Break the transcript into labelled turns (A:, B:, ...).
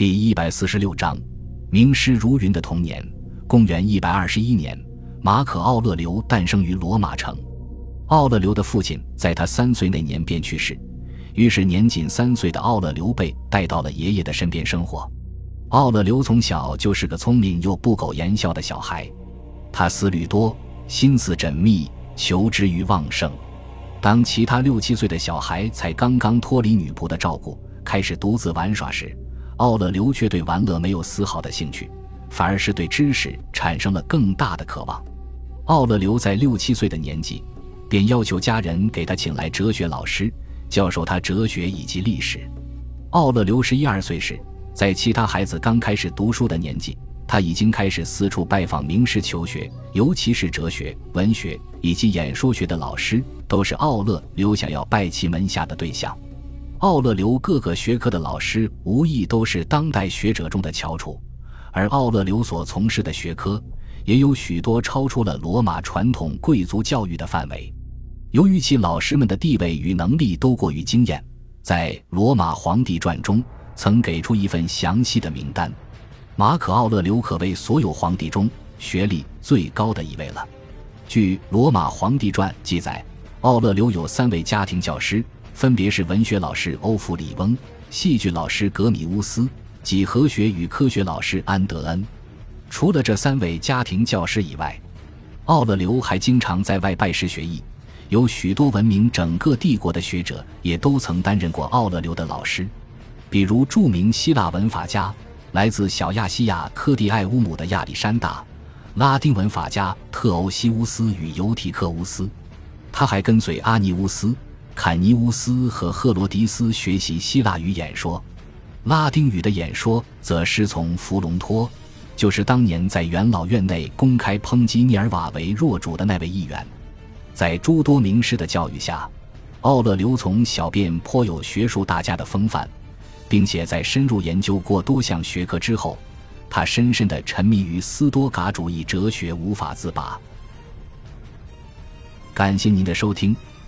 A: 第一百四十六章，名师如云的童年。公元一百二十一年，马可·奥勒留诞生于罗马城。奥勒留的父亲在他三岁那年便去世，于是年仅三岁的奥勒留被带到了爷爷的身边生活。奥勒留从小就是个聪明又不苟言笑的小孩，他思虑多，心思缜密，求知欲旺盛。当其他六七岁的小孩才刚刚脱离女仆的照顾，开始独自玩耍时，奥勒留却对玩乐没有丝毫的兴趣，反而是对知识产生了更大的渴望。奥勒留在六七岁的年纪，便要求家人给他请来哲学老师，教授他哲学以及历史。奥勒留十一二岁时，在其他孩子刚开始读书的年纪，他已经开始四处拜访名师求学，尤其是哲学、文学以及演说学的老师，都是奥勒留想要拜其门下的对象。奥勒留各个学科的老师无疑都是当代学者中的翘楚，而奥勒留所从事的学科也有许多超出了罗马传统贵族教育的范围。由于其老师们的地位与能力都过于惊艳，在《罗马皇帝传》中曾给出一份详细的名单。马可·奥勒留可谓所有皇帝中学历最高的一位了。据《罗马皇帝传》记载，奥勒留有三位家庭教师。分别是文学老师欧弗里翁、戏剧老师格米乌斯、几何学与科学老师安德恩。除了这三位家庭教师以外，奥勒留还经常在外拜师学艺。有许多闻名整个帝国的学者也都曾担任过奥勒留的老师，比如著名希腊文法家、来自小亚细亚科蒂艾乌姆的亚历山大，拉丁文法家特欧西乌斯与尤提克乌斯。他还跟随阿尼乌斯。坎尼乌斯和赫罗迪斯学习希腊语演说，拉丁语的演说则师从弗隆托，就是当年在元老院内公开抨击涅尔瓦为弱主的那位议员。在诸多名师的教育下，奥勒留从小便颇有学术大家的风范，并且在深入研究过多项学科之后，他深深的沉迷于斯多噶主义哲学，无法自拔。感谢您的收听。